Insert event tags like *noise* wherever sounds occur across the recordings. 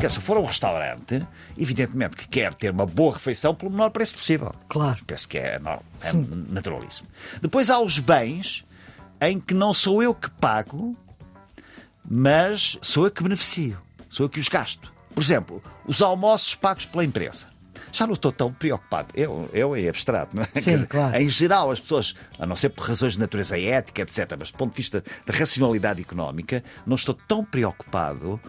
Porque se for a um restaurante, evidentemente que quer ter uma boa refeição pelo menor preço possível. Claro. Penso que é, normal, é *laughs* naturalíssimo. Depois há os bens em que não sou eu que pago, mas sou eu que beneficio, sou eu que os gasto. Por exemplo, os almoços pagos pela empresa. Já não estou tão preocupado. Eu, eu é abstrato, não é? Sim, dizer, claro. Em geral, as pessoas, a não ser por razões de natureza ética, etc., mas do ponto de vista da racionalidade económica, não estou tão preocupado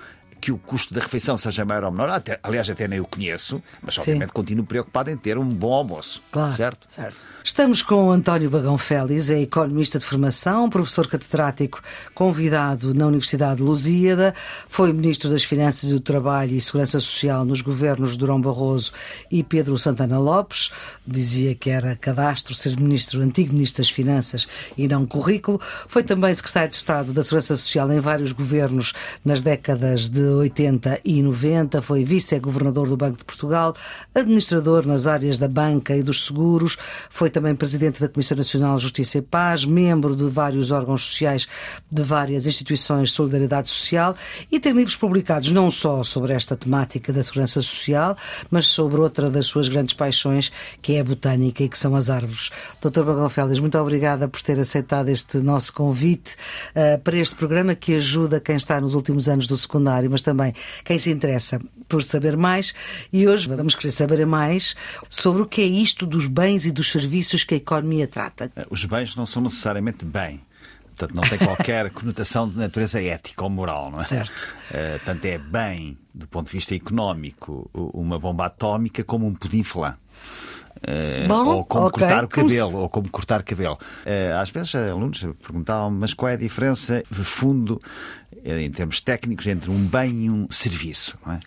que o custo da refeição seja maior ou menor. Até- aliás, até nem o conheço, mas obviamente continuo preocupado em ter um bom almoço. Claro. Certo? Estamos com o António Bagão Félix, é economista de formação, professor catedrático convidado na Universidade de Lusíada, foi ministro das Finanças e do Trabalho e Segurança Social nos governos de Durão Barroso e Pedro Santana Lopes. Dizia que era cadastro ser ministro, antigo ministro das Finanças e não currículo. Foi também secretário de Estado da Segurança Social em vários governos nas décadas de 80 e 90. Foi vice-governador do Banco de Portugal, administrador nas áreas da banca e dos seguros. Foi também presidente da Comissão Nacional de Justiça e Paz, membro de vários órgãos sociais de várias instituições de solidariedade social e tem livros publicados não só sobre esta temática da segurança social, mas sobre outra das suas grandes paixões, que é a botânica e que são as árvores. Dr. Bagão Félix, muito obrigada por ter aceitado este nosso convite eh, para este programa que ajuda quem está nos últimos anos do secundário, mas também quem se interessa por saber mais. E hoje vamos querer saber mais sobre o que é isto dos bens e dos serviços que a economia trata. Os bens não são necessariamente bem. Portanto, não tem qualquer *laughs* conotação de natureza ética ou moral, não é? Certo. Eh, tanto é bem, do ponto de vista económico, uma bomba atómica como um pudim flan. Eh, Bom, ou como ok. cortar o cabelo, ou como cortar cabelo. Eh, às vezes, alunos perguntavam, mas qual é a diferença de fundo, eh, em termos técnicos, entre um bem e um serviço, é?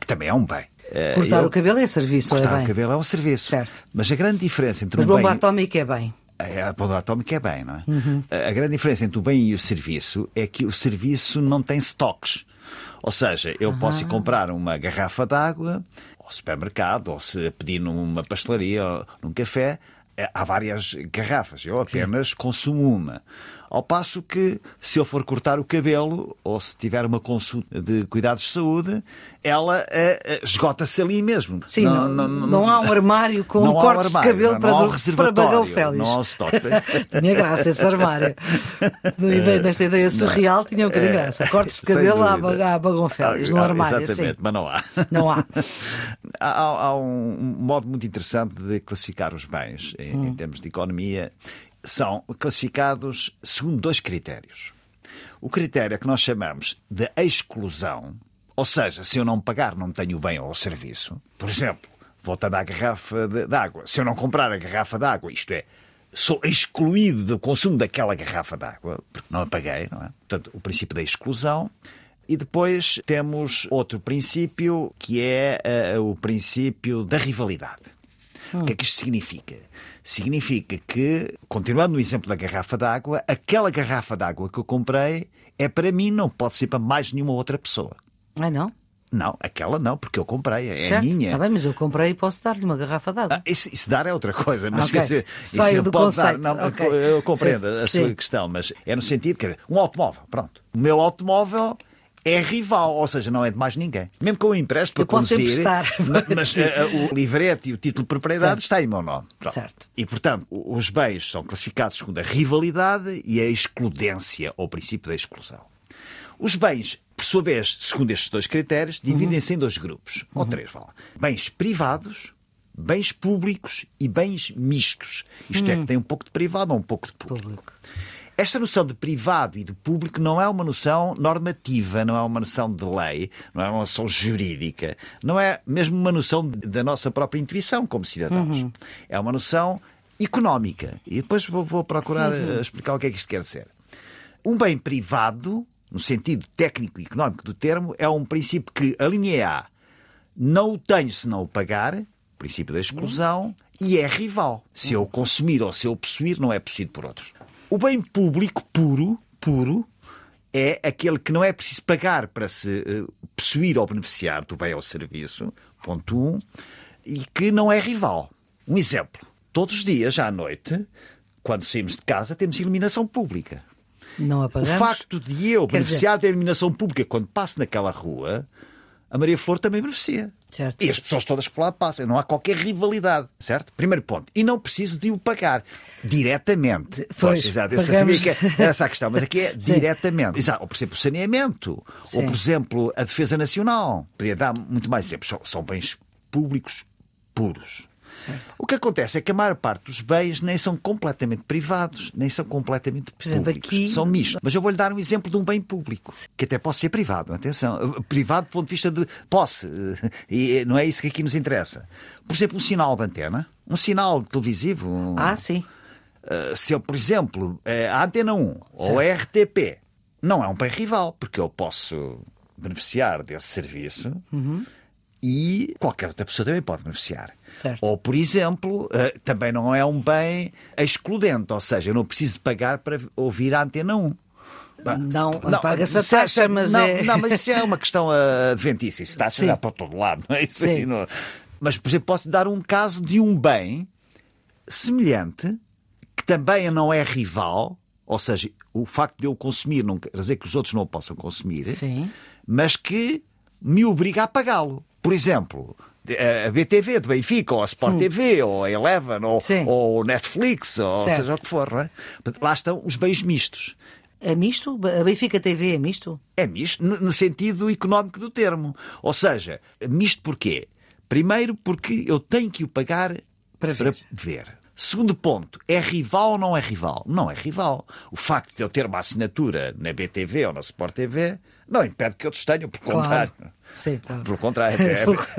Que também é um bem. Eh, Cortar eu- o cabelo é serviço, ou é Cortar o cabelo é um serviço. Certo. Mas a grande diferença entre Mas um bomba bem... atómica é bem. É, A bomba atómica é bem, não é? Uhum. A grande diferença entre o bem e o serviço é que o serviço não tem stocks. Ou seja, eu posso ir comprar uma garrafa de água ao supermercado, ou se pedir numa pastelaria ou num café, há várias garrafas. Eu apenas consumo uma. Ao passo que, se eu for cortar o cabelo, ou se tiver uma consulta de cuidados de saúde, ela eh, eh, esgota-se ali mesmo. Sim, não, não, há um armário com não há um cortes de armário, cabelo não, para, não há para Bagão Félix. Não há um estoque. *laughs* Tinha graça esse armário. Da *laughs* ideia- surreal tinha um bocadinho de graça. Cortes de cabelo à Bagão Félix, no Ah, armário. Exatamente, Sim. mas não há. Não há. *laughs* há, há- há um modo muito interessante de classificar os bens Hum. em termos de economia. São classificados segundo dois critérios. O critério que nós chamamos de exclusão, ou seja, se eu não pagar, não tenho o bem ou o serviço. Por exemplo, voltando à garrafa de, de água. Se eu não comprar a garrafa de água, isto é, sou excluído do consumo daquela garrafa de água, porque não a paguei, não é? Portanto, o princípio da exclusão. E depois temos outro princípio que é eh, o princípio da rivalidade. O que é que isto significa? Significa que, continuando no exemplo da garrafa d'água, aquela garrafa d'água que eu comprei é para mim, não pode ser para mais nenhuma outra pessoa. Ah, não? Não, aquela não, porque eu comprei, é certo? minha. Está bem, mas eu comprei e posso dar-lhe uma garrafa de água. Ah, isso, isso dar é outra coisa, mas Ok. quer dizer, Saio isso eu do posso dar. conceito, Não, ok. eu- compreendo a Sim. sua questão, mas é no sentido que um automóvel, pronto. O meu automóvel é rival, ou seja, não é de mais ninguém. Mesmo que eu empreste para conduzir, ma- *laughs* mas eh, o livrete e o título de propriedade Certo. está em meu nome. Pronto. Certo. E, portanto, o- os bens são classificados segundo a rivalidade e a excludência, ou princípio da exclusão. Os bens, por sua vez, segundo estes dois critérios, dividem-se em dois grupos, ou três, vá lá. Bens privados, bens públicos e bens mistos. Isto é, que tem um pouco de privado ou um pouco de público. Público. Esta noção de privado e de público não é uma noção normativa, não é uma noção de lei, não é uma noção jurídica, não é mesmo uma noção da nossa própria intuição como cidadãos. É uma noção económica. E depois vou, vou procurar eh, explicar o que é que isto quer dizer. Um bem privado, no sentido técnico e económico do termo, é um princípio que a linha A não o tenho se não o pagar, princípio da exclusão, e é rival. Se eu consumir ou se eu possuir, não é possuído por outros. O bem público puro, puro, é aquele que não é preciso pagar para se eh, possuir ou beneficiar do bem ou serviço, ponto um, e que não é rival. Um exemplo. todos os dias, à noite, quando saímos de casa, temos iluminação pública. Não apagamos. O facto de eu Quer beneficiar da iluminação pública quando passo naquela rua, a Maria Flor também beneficia. Certo. E as pessoas todas que por lá passam. Não há qualquer rivalidade, certo? Primeiro ponto. E não preciso de o pagar diretamente. Pois, exato. Eu sabia que era essa a questão, mas aqui é *laughs* diretamente. Exato. Ou, por exemplo, o saneamento. Sim. Ou, por exemplo, a defesa nacional. Podia dar muito mais exemplos. São bens públicos puros. Certo. O que acontece é que a maior parte dos bens nem são completamente privados, nem são completamente públicos. aqui- São mistos. Mas eu vou-lhe dar um exemplo de um bem público, que até pode ser privado. Atenção, privado do ponto de vista de posse. E não é isso que aqui nos interessa. Por exemplo, um sinal de antena, um sinal televisivo. um- Ah, sim. Uh, se eu, por exemplo, eh, a Antena 1 ou a RTP não é um bem rival, porque eu posso beneficiar desse serviço Uhum. e qualquer outra pessoa também pode beneficiar. Certo. Ou, por exemplo, eh, também não é um bem excludente, ou seja, eu não preciso pagar para ouvir a Antena 1. Bah, Não, paga-se a taxa, mas não, é- Não, mas isso é uma questão adventícia. Isso está a chegar para todo lado. Não é? Isso Sim. não- Mas, por exemplo, posso dar um caso de um bem semelhante que também não é rival, ou seja, o facto de eu consumir não quer dizer que os outros não o possam consumir, Sim. mas que me obriga a pagá-lo. Por exemplo, a BTV de Benfica, ou a Sport TV, ou a Eleven, ou, Hum. Sim. ou Netflix, ou Certo. seja o que for. Não é? Lá estão os bens mistos. É misto? A Benfica TV é misto? É misto no, sentido económico do termo. Ou seja, misto porquê? Primeiro, porque eu tenho que o pagar Para ver. ver. Segundo ponto, é rival ou não é rival? Não é rival. O facto de eu ter uma assinatura na BTV ou na Sport TV não impede que outros tenham, pelo contrário. Sim, claro. Pelo contrário,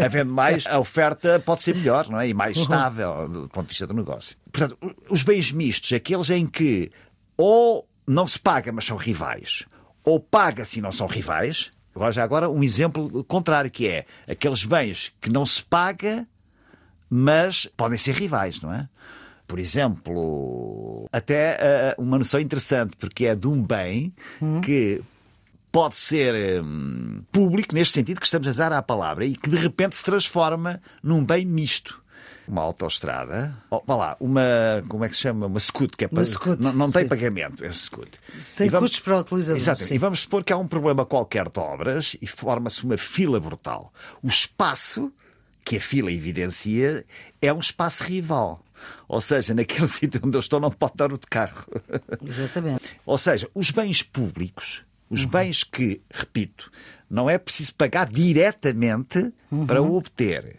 havendo *laughs* mais, a oferta pode ser melhor, não é? E mais estável do ponto de vista do negócio. Portanto, os bens mistos, aqueles em que ou não se paga, mas são rivais, ou paga-se e não são rivais. Agora, já agora, um exemplo contrário, que é aqueles bens que não se paga, mas podem ser rivais, não é? Por exemplo, até ah, uma noção interessante, porque é de um bem que pode ser hum, público, neste sentido que estamos a usar a palavra, e que de repente se transforma num bem misto. Uma autoestrada, oh, vá lá, uma, como é que se chama? Uma scoot, que é para, não, não tem sim. pagamento, esse scoot. Sem vamos- custos para o utilizador. Exatamente. sim. E vamos supor que há um problema qualquer de obras e forma-se uma fila brutal. O espaço que a fila evidencia é um espaço rival. Ou seja, naquele *laughs* sítio onde eu estou não pode dar o de carro. Exatamente. Ou seja, os bens públicos, os bens que, repito, não é preciso pagar diretamente para o obter.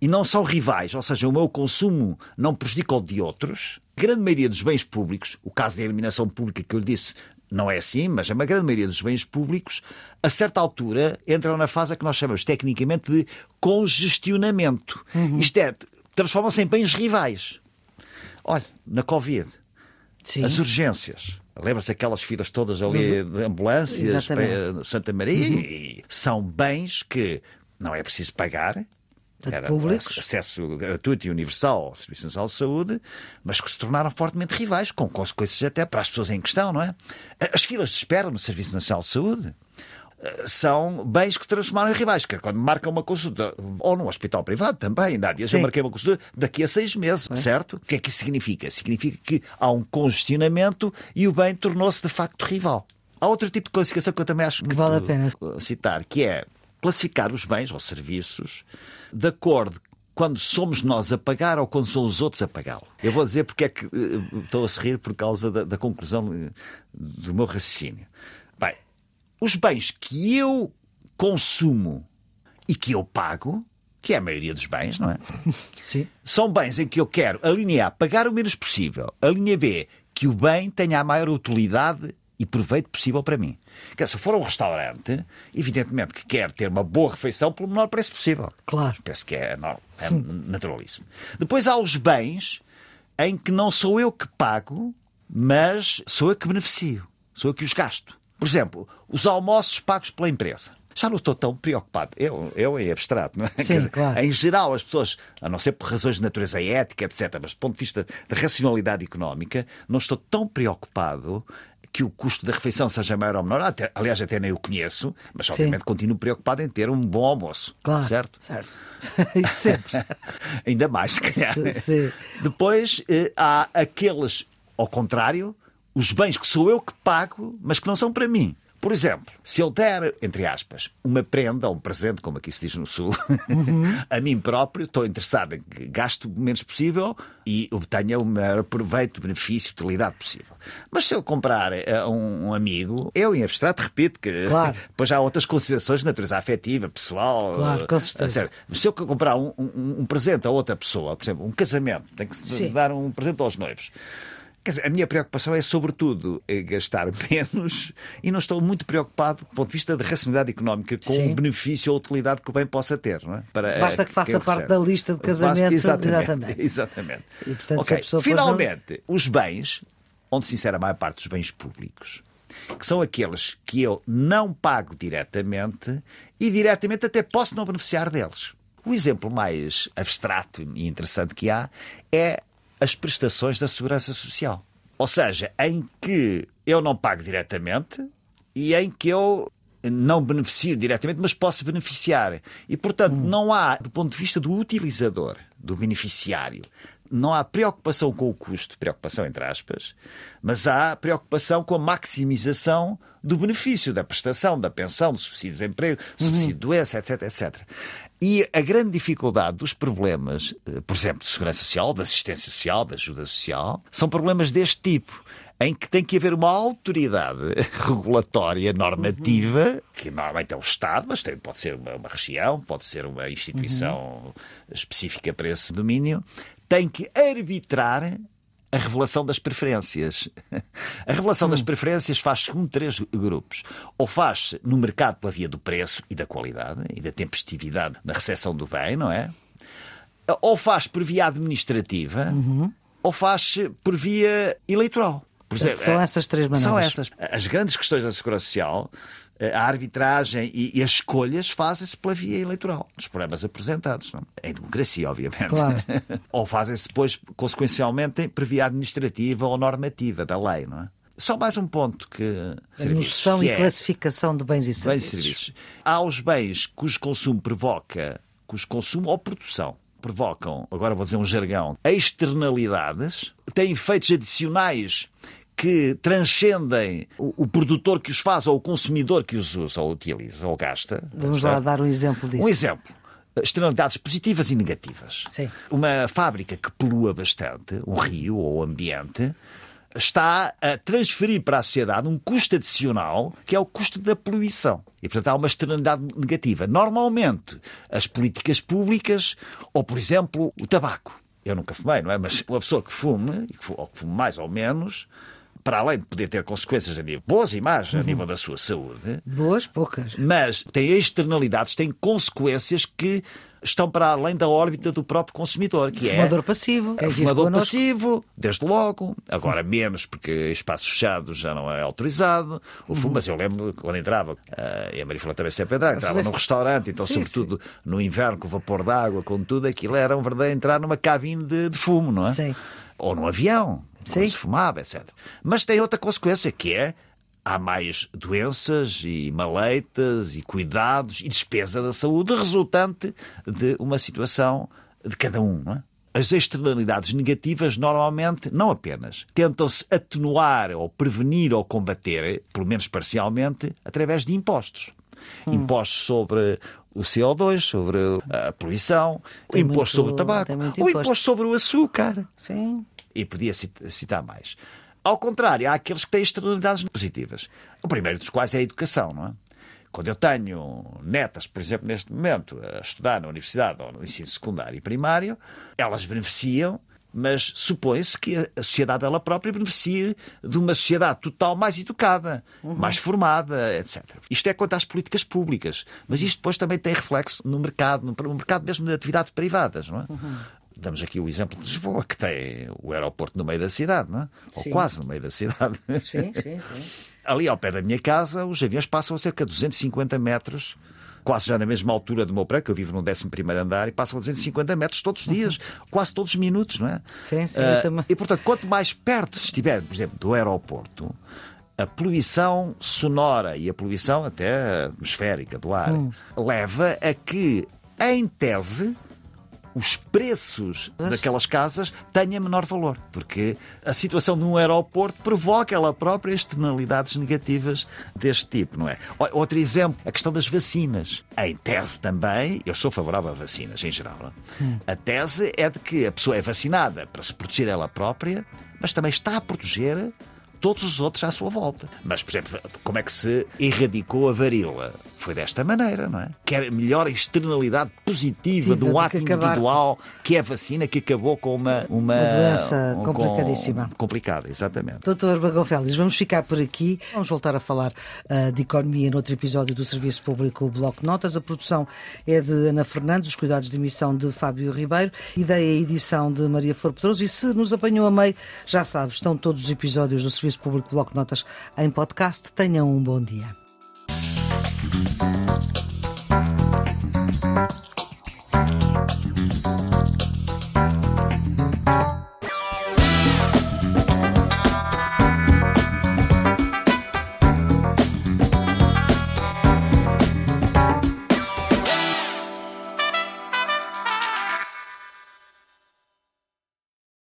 E não são rivais, ou seja, o meu consumo não prejudica o de outros. A grande maioria dos bens públicos, o caso da eliminação pública que eu lhe disse, não é assim, mas a grande maioria dos bens públicos, a certa altura, entram na fase que nós chamamos tecnicamente de congestionamento. Isto é, transformam-se em bens rivais. Olha, na Covid, Sim. as urgências. Lembra-se aquelas filas todas ali de ambulâncias, Exatamente. para Santa Maria? E São bens que não é preciso pagar. Era públicos. acesso gratuito e universal ao Serviço Nacional de Saúde, mas que se tornaram fortemente rivais, com consequências até para as pessoas em questão, não é? As filas de espera no Serviço Nacional de Saúde eh, são bens que transformaram em rivais. Que é quando marcam uma consulta, ou num hospital privado também, ainda há dias Sim. eu marquei uma consulta daqui a seis meses, certo? O que é que isso significa? Significa que há um congestionamento e o bem tornou-se de facto rival. Há outro tipo de classificação que eu também acho que vale a pena. citar, que é classificar os bens ou serviços de acordo quando somos nós a pagar ou quando são os outros a pagá-lo. Eu vou dizer porque é que eh, estou a sorrir por causa da, da conclusão eh, do meu raciocínio. Bem, os bens que eu consumo e que eu pago, que é a maioria dos bens, não é? *laughs* Sim. São bens em que eu quero, a linha A, pagar o menos possível. A linha B, que o bem tenha a maior utilidade e proveito possível para mim. Quer se for um restaurante, evidentemente que quer ter uma boa refeição pelo menor preço possível. Claro. Penso que é, normal, é naturalíssimo. Depois há os bens em que não sou eu que pago, mas sou eu que beneficio. Sou eu que os gasto. Por exemplo, os almoços pagos pela empresa. já não estou tão preocupado. Eu, eu em abstrato, não é? Sim, dizer, claro. Em geral, as pessoas, a não ser por razões de natureza ética, etc., mas do ponto de vista da racionalidade económica, não estou tão preocupado que o custo da refeição seja maior ou menor. Até, aliás, até nem o conheço, mas obviamente Sim. continuo preocupado em ter um bom almoço. Claro. Certo? Certo. *laughs* Isso sempre. *laughs* Ainda mais, se calhar. Sim, sim. Depois eh, há aqueles, ao contrário, os bens que sou eu que pago, mas que não são para mim. Por exemplo, se eu der, entre aspas, uma prenda ou um presente, como aqui se diz no Sul, *laughs* a mim próprio, estou interessado em que gaste o menos possível e obtenha o maior proveito, benefício, utilidade possível. Mas se eu comprar a um, um amigo, eu em abstrato repito que Claro. *laughs* depois há outras considerações de natureza afetiva, pessoal. Claro, com certeza. etc. Mas se eu comprar um, um- um presente a outra pessoa, por exemplo, um casamento, tem que se Sim. dar um presente aos noivos. Quer dizer, a minha preocupação é, sobretudo, eh, gastar *laughs* menos e não estou muito preocupado, do ponto de vista da racionalidade económica, com Sim. o benefício ou utilidade que o bem possa ter. Não é? Para, eh, Basta que faça parte recebe. da lista de Basta- casamento, Exatamente. exatamente. *laughs* exatamente. E, portanto, se Ok, a pessoa for Finalmente, os bens, onde se insere a maior parte dos bens públicos, que são aqueles que eu não pago diretamente e diretamente até posso não beneficiar deles. O exemplo mais abstrato e interessante que há é as prestações da segurança social. Ou seja, em que eu não pago diretamente e em que eu não beneficio diretamente, mas posso beneficiar. E, portanto, não há, do ponto de vista do utilizador, do beneficiário, não há preocupação com o custo, preocupação entre aspas, mas há preocupação com a maximização do benefício, da prestação, da pensão, do subsídio de desemprego, do subsídio de doença, etc, etc. E a grande dificuldade dos problemas, eh, por exemplo, de segurança social, de assistência social, de ajuda social, são problemas deste tipo. Em que tem que haver uma autoridade *laughs* regulatória, normativa, que normalmente é o Estado, mas tem- pode ser uma, uma região, pode ser uma instituição específica para esse domínio, tem que arbitrar a revelação das preferências. A revelação das preferências faz-se com três grupos. Ou faz-se no mercado pela via do preço e da qualidade e da tempestividade na recepção do bem, não é? Ou faz por via administrativa, ou faz por via eleitoral. Portanto, são essas três São maneiras. essas. As grandes questões da segurança social, a arbitragem e, e as escolhas fazem-se pela via eleitoral, dos problemas apresentados. Não? é? Em democracia, obviamente. Claro. *laughs* ou fazem-se depois, consequencialmente, por via administrativa ou normativa da lei, não é? Só mais um ponto que. A serviços, noção que e é- classificação de bens e Bens e serviços. serviços. Há os bens cujo consumo provoca, cujo consumo ou produção provocam, agora vou dizer um jargão, externalidades, têm efeitos adicionais que transcendem o, o produtor que os faz ou o consumidor que os usa ou utiliza ou gasta. Vamos lá dar um exemplo disso. Um exemplo. Externalidades positivas e negativas. Sim. Uma fábrica que polua bastante, um rio ou o ambiente, está a transferir para a sociedade um custo adicional, que é o custo da poluição. E, portanto, há uma externalidade negativa. Normalmente, as políticas públicas, ou, por exemplo, o tabaco. Eu nunca fumei, não é? Mas uma pessoa que fume, ou que fume mais ou menos, para além de poder ter consequências a nível, boas e más a nível da sua saúde, Boas, poucas. mas tem externalidades, tem consequências que estão para além da órbita do próprio consumidor, que Fumador é passivo. Quem o vive fumador passivo, desde logo, agora menos porque em espaços fechados já não é autorizado. O fumo, mas eu lembro quando entrava, eh, e a Maria Flor também sempre entrava, entrava num restaurante, então, *laughs* Sim, sobretudo no inverno, com o vapor d'água, com tudo, aquilo era um verdadeiro entrar numa cabine de, de fumo, não é? Sim. Ou num avião, Sim. se fumava, etc. Mas tem outra consequência que é há mais doenças e maleitas e cuidados e despesa da saúde resultante de uma situação de cada um, não é? As externalidades negativas normalmente, não apenas, tentam-se atenuar ou prevenir ou combater, pelo menos parcialmente, através de impostos. Hum. Impostos sobre o CO2, sobre a poluição, Tem imposto muito- sobre o tabaco, o imposto. imposto sobre o açúcar Sim. E podia cit- citar mais. Ao contrário, há aqueles que têm externalidades positivas. O primeiro dos quais é a educação, não é? Quando eu tenho netas, por exemplo, neste momento, a estudar na universidade ou no ensino secundário e primário, elas beneficiam, mas supõe-se que a sociedade ela própria beneficie de uma sociedade total mais educada, mais formada, etc. Isto é quanto às políticas públicas, mas isto depois também tem reflexo no mercado, no mercado mesmo de atividades privadas, não é? Damos aqui o exemplo de Lisboa, que tem o aeroporto no meio da cidade, não é? ou Sim. quase no meio da cidade. Sim, sim, sim. Ali ao pé da minha casa, os aviões passam a cerca de 250 metros, quase já na mesma altura do meu prédio, que eu vivo no 11 andar, e passam a 250 metros todos os dias, quase todos os minutos, não é? Sim, sim, eu também. E portanto, quanto mais perto estiver, por exemplo, do aeroporto, a poluição sonora e a poluição até atmosférica do ar Hum. leva a que, em tese, os preços daquelas casas tenham menor valor, porque a situação num aeroporto provoca ela própria externalidades negativas deste tipo, não é? Outro exemplo, a questão das vacinas. Em tese também, eu sou favorável a vacinas em geral. é? A tese é de que a pessoa é vacinada para se proteger ela própria, mas também está a proteger todos os outros à sua volta. Mas, por exemplo, como é que se erradicou a varíola? Foi desta maneira, não é? Quer melhor externalidade positiva um de ato acabar- individual que é a vacina que acabou com uma, uma, Uma doença com- complicadíssima. complicada, exatamente. Doutor Bagão Félix, vamos ficar por aqui. Vamos voltar a falar ah, de economia noutro episódio do Serviço Público Bloco de Notas. A produção é de Ana Fernandes, os cuidados de emissão de Fábio Ribeiro, ideia e edição de Maria Flor Pedroso. E se nos apanhou a meio, já sabe, estão todos os episódios do Serviço Público Bloco de Notas em podcast. Tenham um bom dia. Thank